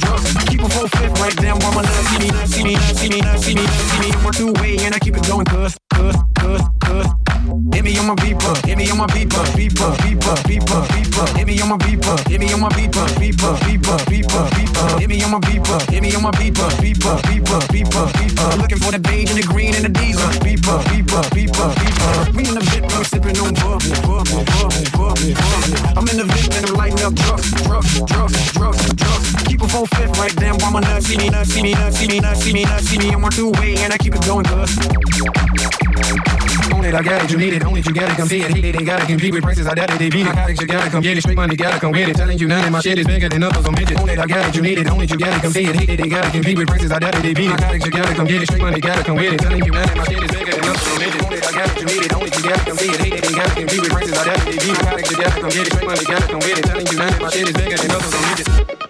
drugs. I keep a full fifth right down while my nuts see me, see me, see me, see me, see me. Work through way and I keep it going, cuz, cuz me on my beeper, hit me on my beeper, beeper, beeper, beeper, beeper, hit me on my beeper, hit me on my beeper, beeper, beeper, beeper, beeper, hit me on my beeper, hit me on my beeper, beeper, beeper, beeper, beeper, looking for the beige and the green and the diesel, beeper, beeper, beeper, beeper, Me in the VIP, we sipping on bourbon, bourbon, bourbon, bourbon, bourbon, I'm in the VIP and I'm lighting up drugs, drugs, drugs, drugs, drugs, keep a full fifth right there, I'm a nut, see me, nut, see me, nut, see me, nut, see me, nut, see me, I'm on two way and I keep it going, cuz compete with prices, I doubt that they beat it. Narcotics, you gotta come get it. Straight money, gotta come get it. Telling you none of my shit is bigger than others on midget. Own it, I got it, you need it. Own it, you gotta come see it. Hate it, they gotta compete with prices, I doubt that they beat it. Narcotics, you gotta come get it. Straight money, gotta come get it. Telling you none of my shit is bigger than others on midget. Own it, I got it, you need it. Own it, you gotta come see it. Hate it, they gotta compete with prices, I doubt that they beat it. Narcotics, you gotta come get it. Straight money, gotta come get it. Telling you none of my shit is bigger than others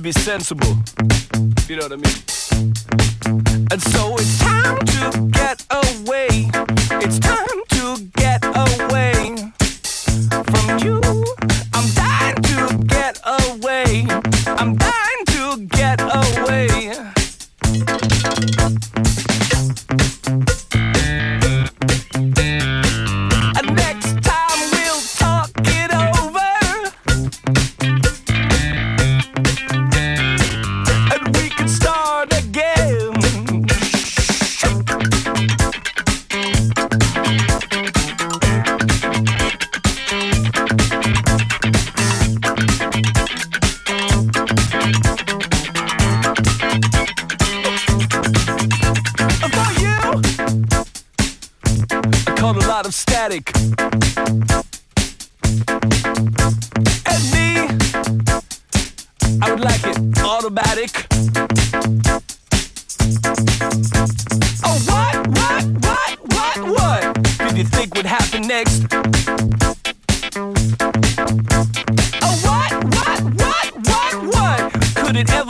to be sensible. You know what I mean? caught a lot of static. And me, I would like it automatic. Oh, what, what, what, what, what did you think would happen next? Oh, what, what, what, what, what could it ever?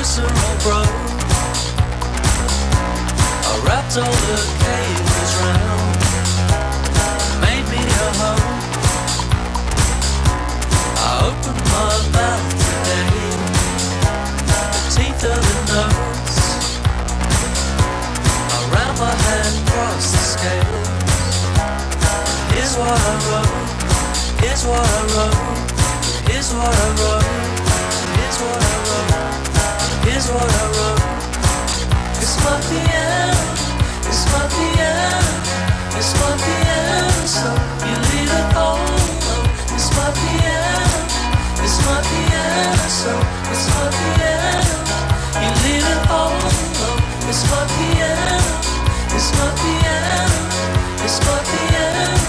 personal growth. I wrapped all the cables round, made me a home. I opened my mouth today, the teeth of the nose. I ran my hand across the scales. Here's what I wrote. Here's what I wrote. Here's what I wrote. Here's what I wrote. It's my piano. It's my piano. It's my piano. So you leave it all alone. My piano. It's my piano. So piano. You leave it all alone.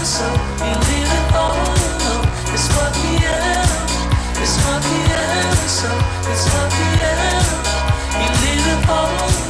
So you leave it all alone. My piano. It's my piano. So it's my piano. You leave it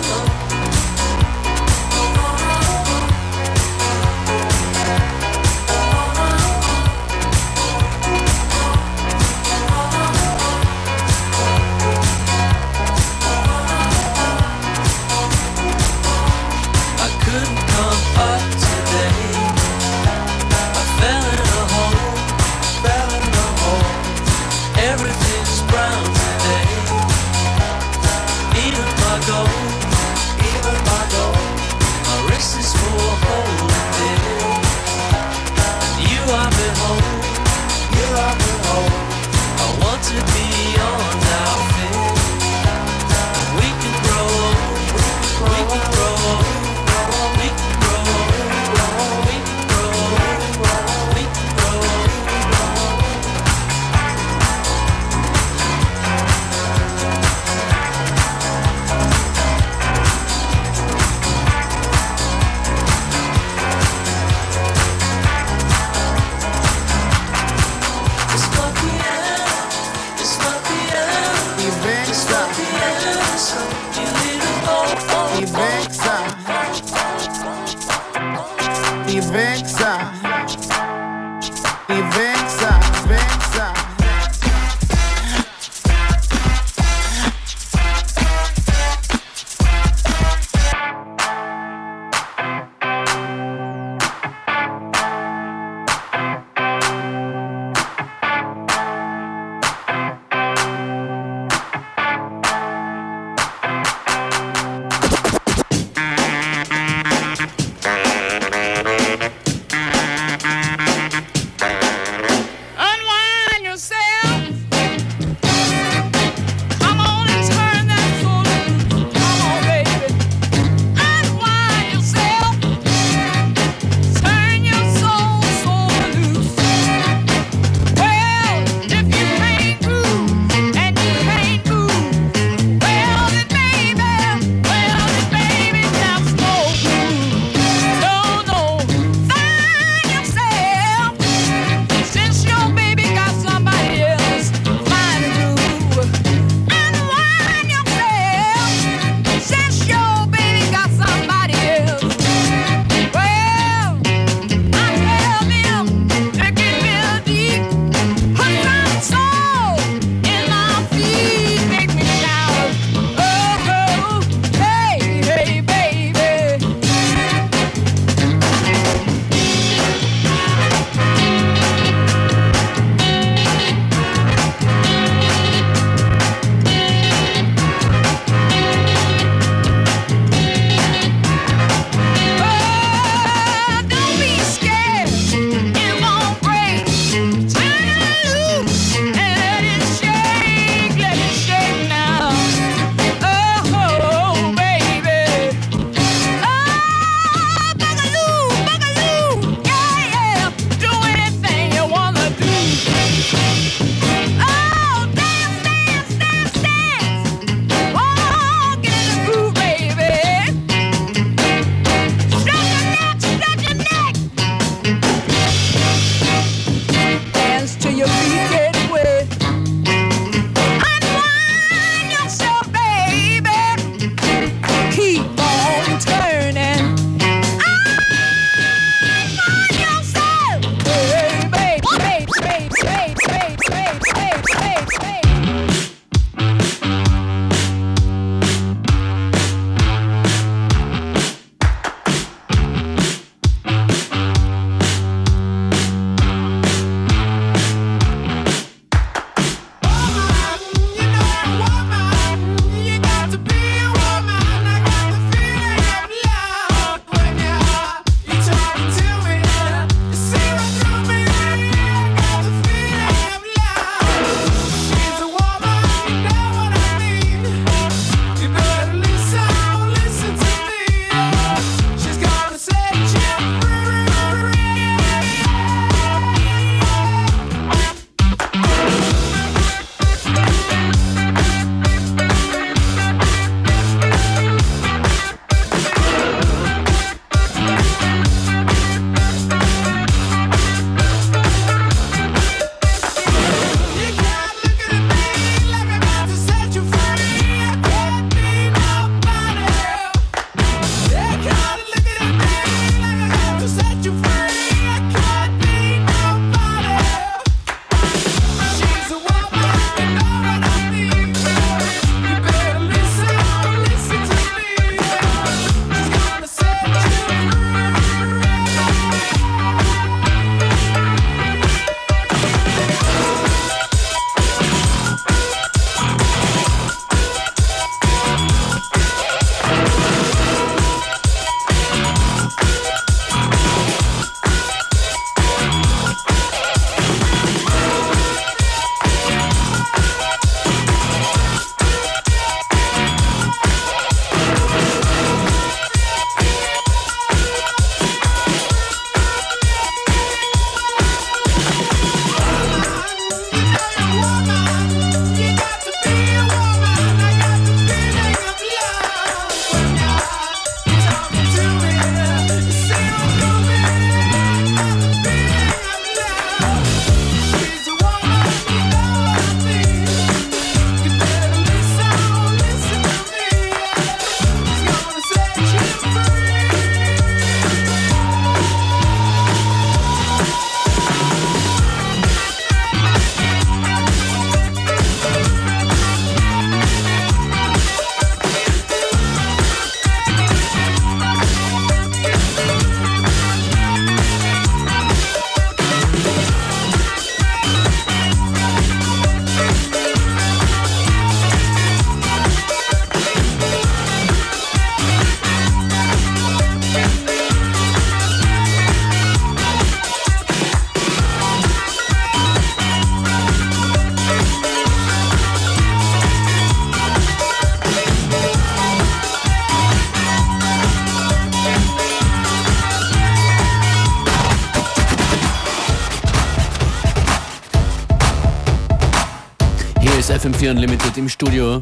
FM4 Unlimited im Studio.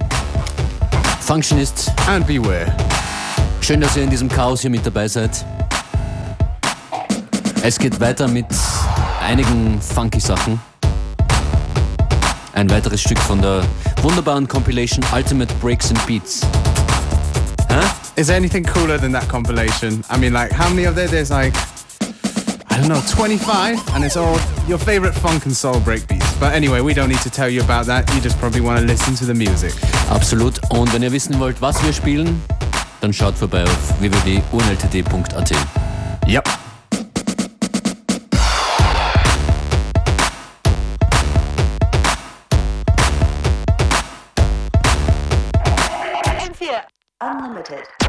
Functionist. And beware. Schön, dass ihr in diesem Chaos hier mit dabei seid. Es geht weiter mit einigen funky Sachen. Ein weiteres Stück von der wunderbaren Compilation Ultimate Breaks and Beats. Huh? Is there anything cooler than that compilation? I mean, like, how many of there? There's like, I don't know, 25, and it's all your favorite funk and soul breakbeats. But anyway, we don't need to tell you about that. You just probably want to listen to the music. Absolut. Und wenn ihr wissen wollt, was wir spielen, dann schaut vorbei auf www.unltd.at. Yep. FM4 Unlimited.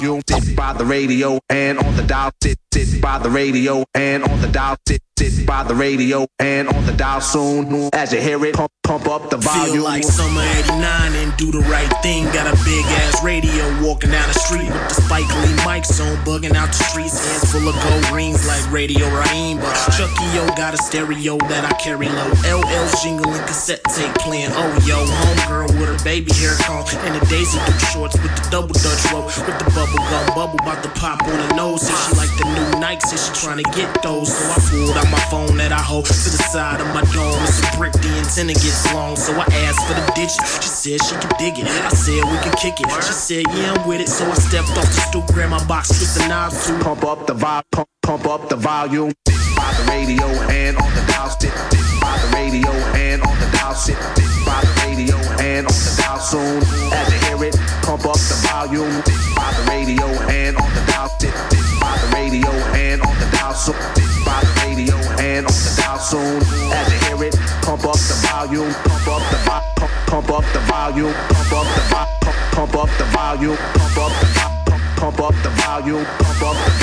Volume. Sit by the radio and on the dial. Sit, sit by the radio and on the dial. Sit, sit by the radio and on the dial soon. As you hear it, pump, pump up the volume. Feel like summer 89 and do the right thing. Got a big ass radio walking down the street with the Spike Lee mics on, bugging out the streets. Full of gold rings like Radio Raheem. But Chucky O got a stereo that I carry low. LL's jingling cassette tape playing. Oh yo, homegirl with her baby hair comb and the Daisy Duke shorts with the double Dutch rope with the bubble gum bubble about to pop on her nose. Said she like the new Nikes, said she trying to get those. So I pulled out my phone that I hold to the side of my dome. It's a brick, the antenna gets long, so I asked for the digits. Said she could dig it. I said we can kick it. She said yeah I'm with it, so I stepped off the stoop, grabbed my box, twist the knobs to pump up the volume, pump, pump up the volume. By the radio and on the dial. Sit, by the radio and on the dial. Sit, by the radio and on the dial soon. As you hear it, pump up the volume. By the radio and on the dial. Sit, by the radio and on the dial soon. By the radio and on the dial soon. As you hear it, pump up the volume. Pump up the pump, pump up the volume. Pump up the pump, pump up the volume. Pump up the pump, pump up the volume. Pump up the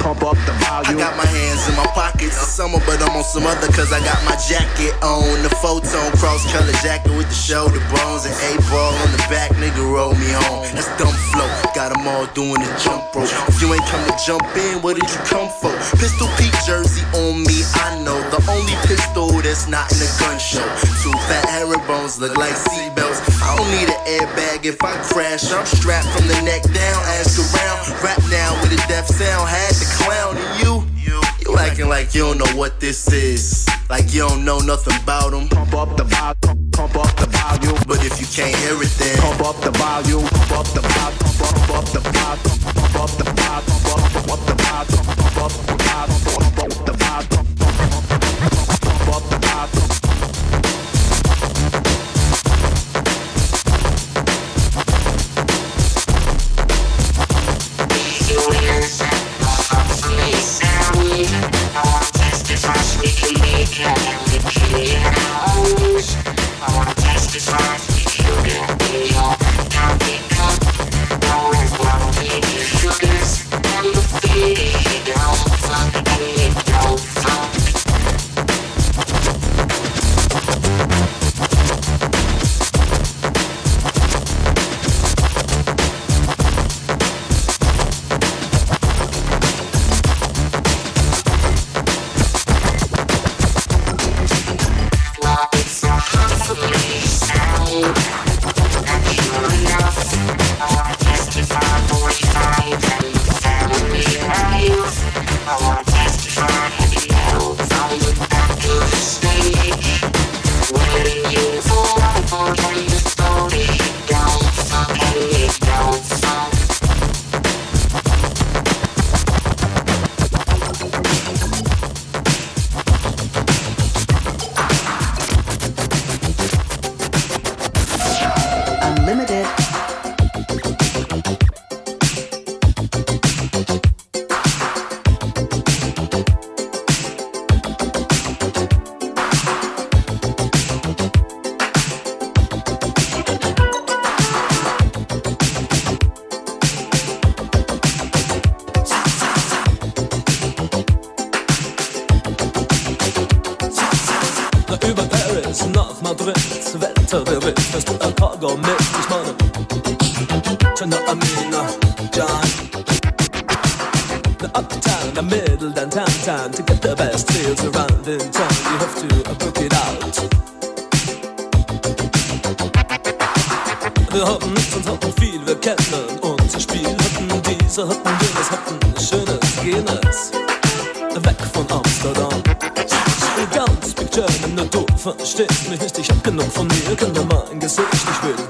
pump up the volume. I got my hands in my pockets. Summer, but I'm on some other cause I got my jacket on. The photon cross color jacket with the shoulder bones and A ball on the back, nigga roll me home. That's dumb flow. Got 'em all doing the jump rope. If you ain't come to jump in, what did you come for? Pistol Pete jersey on me, I know. The only pistol that's not in a gun show. Two fat herringbones look like seatbelts. I don't need an airbag if I crash. I'm strapped from the neck down, ask around. Rap now with a deaf sound. Had the clown and you. You acting like you don't know what this is. Like you don't know nothing about them. Pump up the volume. Pump, pump up the volume. But if you can't hear it, then Pump up the volume. Pump up the volume. Wind, fährst du ein Cargo mit, ich meine. China, Amina, John. The uptown, the middle, then downtown To get the best deals around in town. You have to uh, book it out. Wir hatten nichts und hatten viel, wir kennen unser Spiel Hatten diese, hatten jenes, hatten schönes, jenes. Weg von Amsterdam. Ganz Big German, nur du verstehst mich nicht. Ich hab genug von dir, kenn dir mein Gesicht Ich will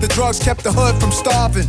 The drugs kept the hood from starving.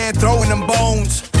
throwing them bones.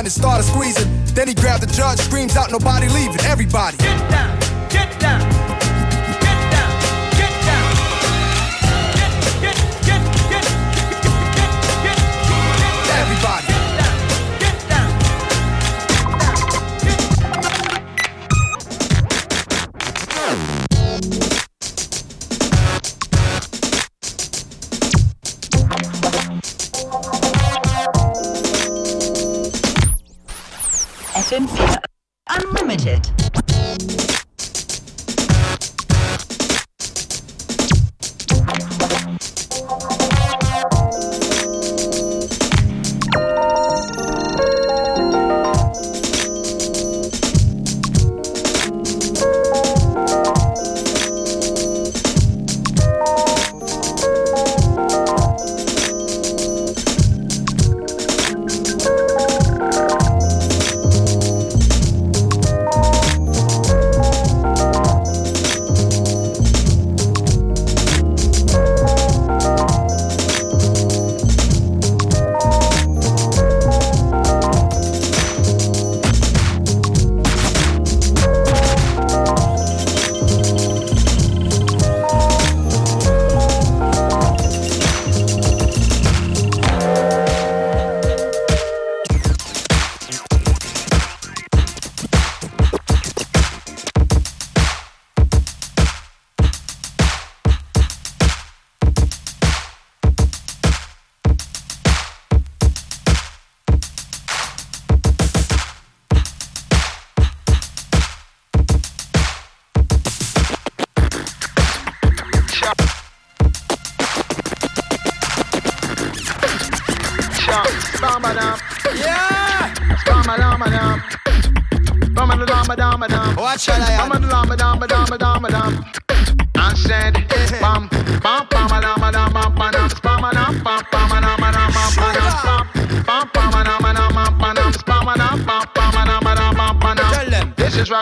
and started squeezing. Then he grabbed the judge, screams out, nobody leaving. Everybody. Get down, get down. Unlimited.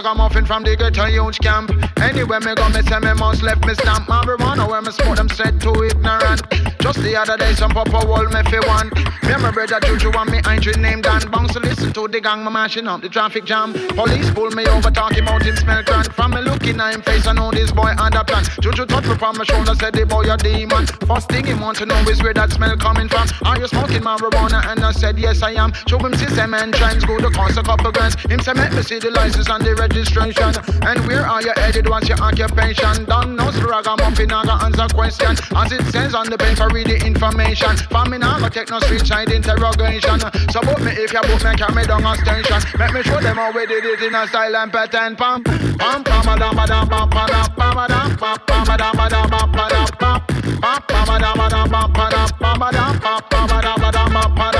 Ragamuffin from the ghetto youth camp. Anywhere me go, me say me must left me stamp. Marijuana where me smoke them said too ignorant. Just the other day, some papa wall me fi one. Me and my brother Juju and me ain't named Dan Bounce to listen to the gang, me mashing up the traffic jam. Police pull me over, talking about him smell grand. From me looking at him face, I know this boy had a plan. Juju touch me from my shoulder, said the boy a demon. First thing he want to know is where that smell coming from. Are you smoking marijuana? And I said yes I am. Show him system and trends, go to cost a couple grand. Him say make me see the license and the registration. And where are you headed? What's your occupation? Don't know ragamuffin, I got answer question. As it says on the paper, read the information. For me now, go take no street side interrogation. So book me if you book me, carry me down a station. Make me show them how we did it in a style and pattern. Pam, pam, pam, madam, madam, pam, padam, pam, madam, pam, pam, madam, madam, pam, padam, pam, pam, pam, madam, madam, pam, padam, pam, madam, pam, pam, madam, madam, pam, padam. I'm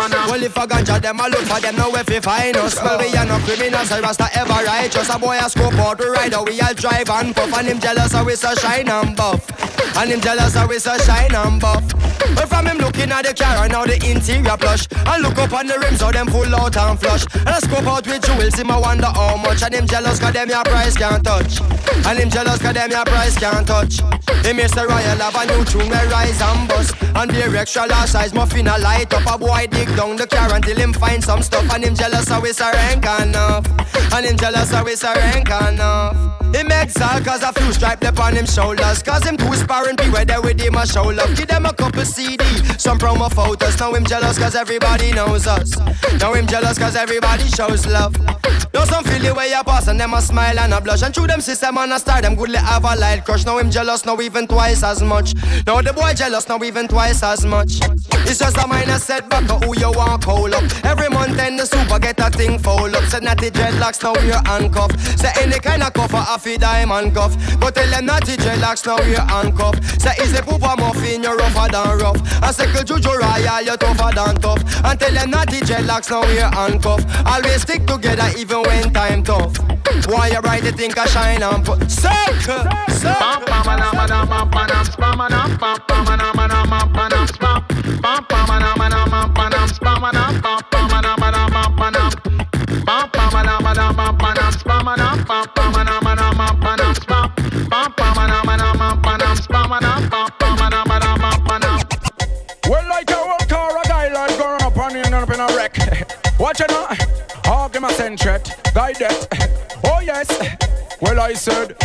Um. Well, if a ganja them a look for them, now if we find us. Well, we are no criminals, I rasta ever righteous. A boy a scope out to ride, we all drive and puff. And him jealous, how we so shine and buff. And him jealous, how we so shine and buff. But from him looking at the car and now the interior plush. And look up on the rims, how them full out and flush. And I scope out with jewels, him I wonder how much. And him jealous, cause them your price can't touch. And him jealous, cause them your price can't touch. Him Mr. Royal have a new tune where rise and bust. And the extra large size muffin a light up. A boy dig down the car until him find some stuff. And him jealous, how a rank enough. And him jealous, how a rank enough. Him exile cause a few stripe up on him shoulders. Cause him two sparring be where they with him a show love. Give them a couple CD, some promo photos. Now him jealous cause everybody knows us. Now him jealous cause everybody shows love. Now some feel the way you pass and them a smile and a blush. And through them system and a star them goodly have a light crush. Now him jealous now even twice as much. Now the boy jealous now even twice as much. It's just a minor setback of who you want call up. Every month then the super get a thing fold up. Said natty dreadlocks now we're handcuffed. Say any kind of cover a diamond cuff But tell them natty dreadlocks now we're Say is the pooper muffin you're rougher than rough And second juju royal you're tougher than tough And tell them natty dreadlocks now we're Always stick together even when time tough Why you bright you think I shine and put Circle, circle wreck. Watch it now. Hog him a centret. Guide that. Oh, yes. Well, I said.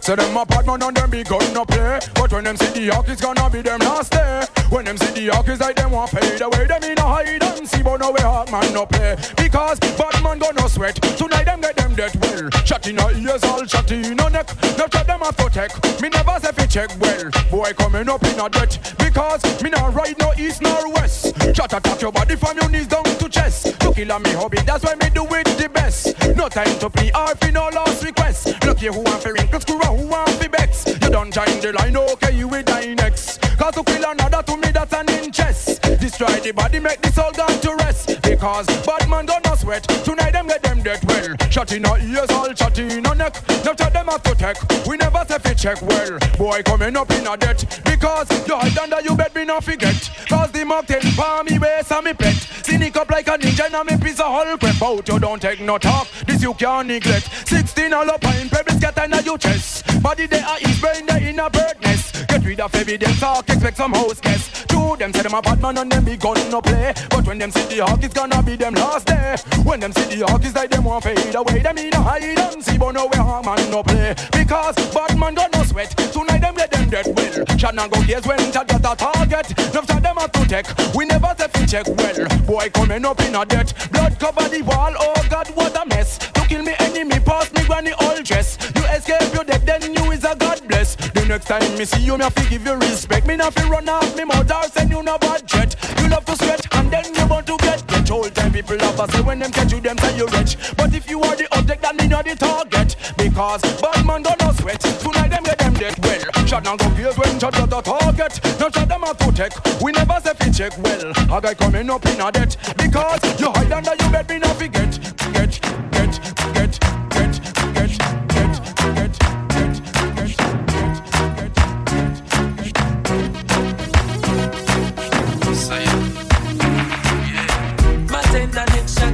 So them a bad man and them big gun no play But when them see the hawk it's gonna be them last day When them see the hawk it's like them want pay the way Them in a hide and see but no way hawk man no play Because bad man gonna sweat. Tonight them get them dead well. Shot in a ears all shot in a neck. Now shot them have to take Me never say fi check well. Boy coming up in a debt Because me not ride no east nor west. Shot attack your body from your knees down to chest. To kill a me hobby that's why me do it the best. No time to play or fi no last request. Look here who want fi wrinkle screw who want fi vex You don't join the line okay you will die next Cause to kill another to me that's an interest Destroy the body make the soul gone to rest. Because bad man gonna sweat. Tonight them get them dead well. Shot in our ears all shot in our neck. Now tell them have to take We never say fi check well. Boy coming up in a debt. Because you hide under you bed me not forget. Cause the mock ten palm me waist and me pet. Cynic up like a ninja and me piece of whole crap out. You don't take no talk. This you can't neglect. 16 all up in pebbles get under your chest Body they are is brain they in a bird nest Get rid of evidence talk expect some house guests Two them say them a bad man and them be gun no play. But when them see the hawk it's gonna be them last day. When them see the hawk it's like them want fade away. Them in a hide and see but no way harm man no play. Because bad man got no sweat. Tonight them get them dead well. And go case when chat got a target. Enough shot them have to take We never say fi check well. Boy coming up in a debt. Blood cover the wall. Oh god what a mess. To kill me enemy pass me granny all dress. You escape you dead then you is a god bless. The next time me see you me have to give you respect. Me not fi run off me mouth or send you no bad jet You love to sweat and then you want to get rich. Old time people love to say when them catch you them say you rich. But if you are the object that me not the target. Because bad man gonna sweat. Tonight them get them dead. Well Shot down go kills when shot got the target. Now shot them have to take We never say fi check. Well A guy coming up in a debt. Because you hide under your bed me not forget Get, get, get, get,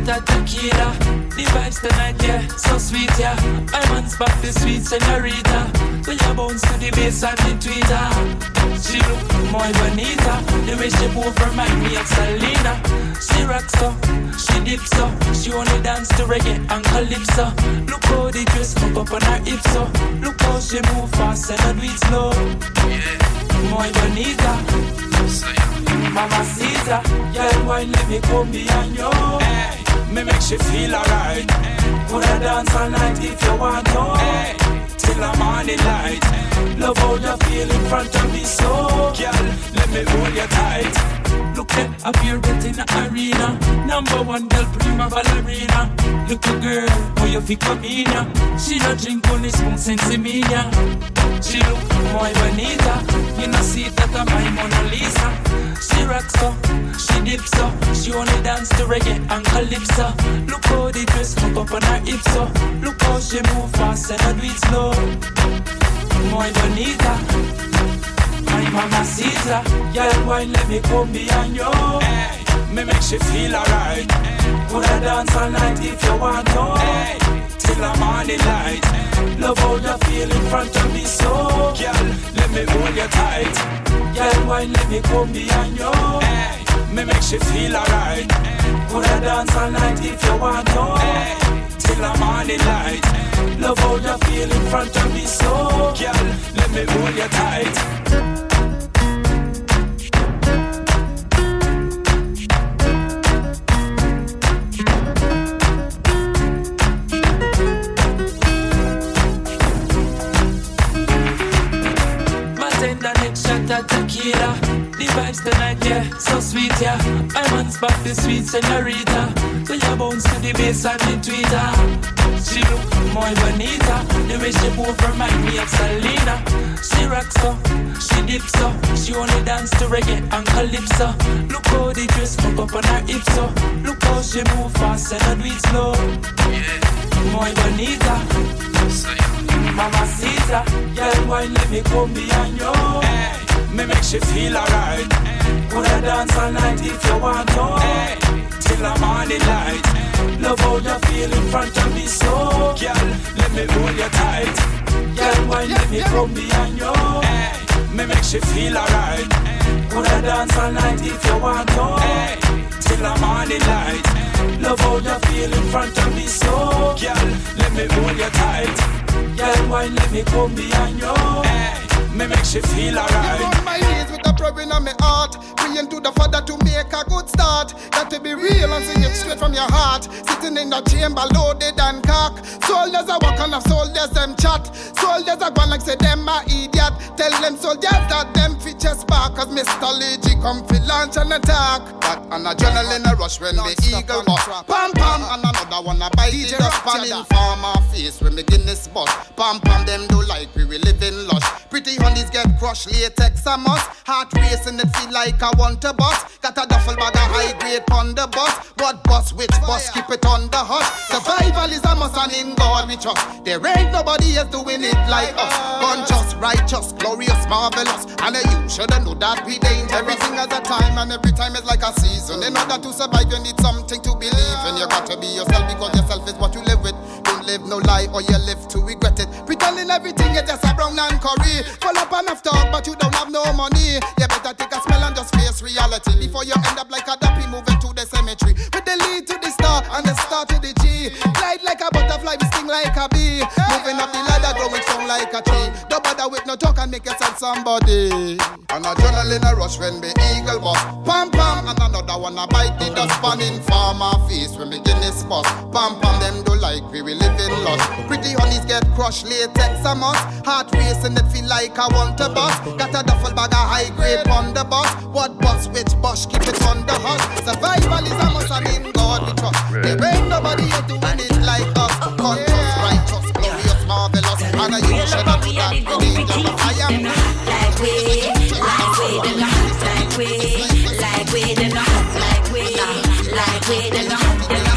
shot at tequila The vibes tonight, yeah, so sweet, yeah. I'm on spot the sweet senorita When you bounce to the bass and the tweeter. She look more bonita. The way she move remind me of Selena. She rocks so, she dips so. She only dance to reggae and calypso. Look how the dress pop up on her hips so. Look how she move fast and I do it slow. Muy bonita. Mama Caesar, girl, why let me come behind you? Hey, me make she feel alright. Could I dance all night if you want to? Till the morning light. Love how you feel in front of me, so girl, let me hold you tight. Look at up here in the arena. Number one girl, prima ballerina. Look, Little girl, how you feel come in? She don't drink only spoon sensimilla. She look muy bonita. You know see that I'm my Mona Lisa. She rocks so, she dips so, she only dance to reggae and calypso. Look how the dress hook up on her hips. Look how she move fast and I do it slow. Muy bonita, my mamacita. Girl, wine let me come behind you. Hey, me make she feel alright. Coulda dance all night if you want to. Hey, till the morning light. Love how you feel in front of me so. Girl, let me hold you tight. Girl, wine let me come behind you. Hey, me make she feel alright. Coulda dance all night if you want to. Till the morning light. Love how you feel in front of me so. Girl, let me hold you tight. Sweet, yeah. I'm on spot the sweet senorita. So you bounce to the bass and the tweeter. She look muy bonita. The way she move remind me of Selena. She rocks so, she dips so. She only dance to reggae and calypso. Look how the dress fuck up on her hips so. Look how she move fast and I do it slow. Muy bonita. Mamacita, girl, why let me come behind you? Hey, me make she feel alright. Coulda dance all night if you want to. Hey, till the morning light. Love how you feel in front of me so. Girl, let me hold you tight. Girl, why let me come behind you? Hey, me make she feel alright. Coulda dance all night if you want to. Hey, till the morning light. Love how you feel in front of me so. Girl, let me hold you tight. Girl, why let me come behind you? Hey, me make she feel alright. on my knees with a prayer in my heart. Praying to the Father to make a good start. Got to be real and sing it straight from your heart. Sitting in the chamber loaded and cock. Soldiers are walking off, soldiers them chat. Soldiers are going like say them a idiot. Tell them soldiers that them features back. Cause Mr. Legy come fi launch an attack. But an adrenaline a rush when the eagle bust. Pam pam and another one a bite the dust pan in farmer face when me Guinness bust. Pam pam them do like we will live in lush. Pretty honeys get crushed, latex a must. Heart racing, it feel like I want to bust. Got a duffel bag of high grade on the bus. What bus, which bus, keep it on the hush. Survival is a must and in God we trust. There ain't nobody else doing it like us. Conscious, righteous, glorious, marvelous. And you shoulda know that we dangerous. Everything has a time and every time is like a season. In order to survive, you need something to believe in. You got to be yourself because yourself is what you live with. Don't live no lie or you live to regret it. Pretending everything is just a brown and curry. Up enough talk, but you don't have no money. You better take a smell and just face reality before you end up like a duppy moving to the cemetery. With the lead to the star and the star to the G. Glide like a butterfly, we sting like a bee. Moving up the ladder, growing strong like a tree. With no talk and make yourself somebody. And adrenaline a rush when the eagle bust. Pam pam, and another one a bite the dust pan in farmer face when the Guinness bust. Pam pam, them do like we will live in lust. Pretty honeys get crushed, latex a must. Heart racing, it feel like I want to bust. Got a duffel bag of high grade on the bus. What bus, which bus, keep it on the hush. Survival is a must, I mean God we trust. There ain't nobody here doing it like us. Glorious, marvelous. And I you should have that we dangerous. I am like we, like we, the not like we, like we, the not like we, like we, the not, the not, the not,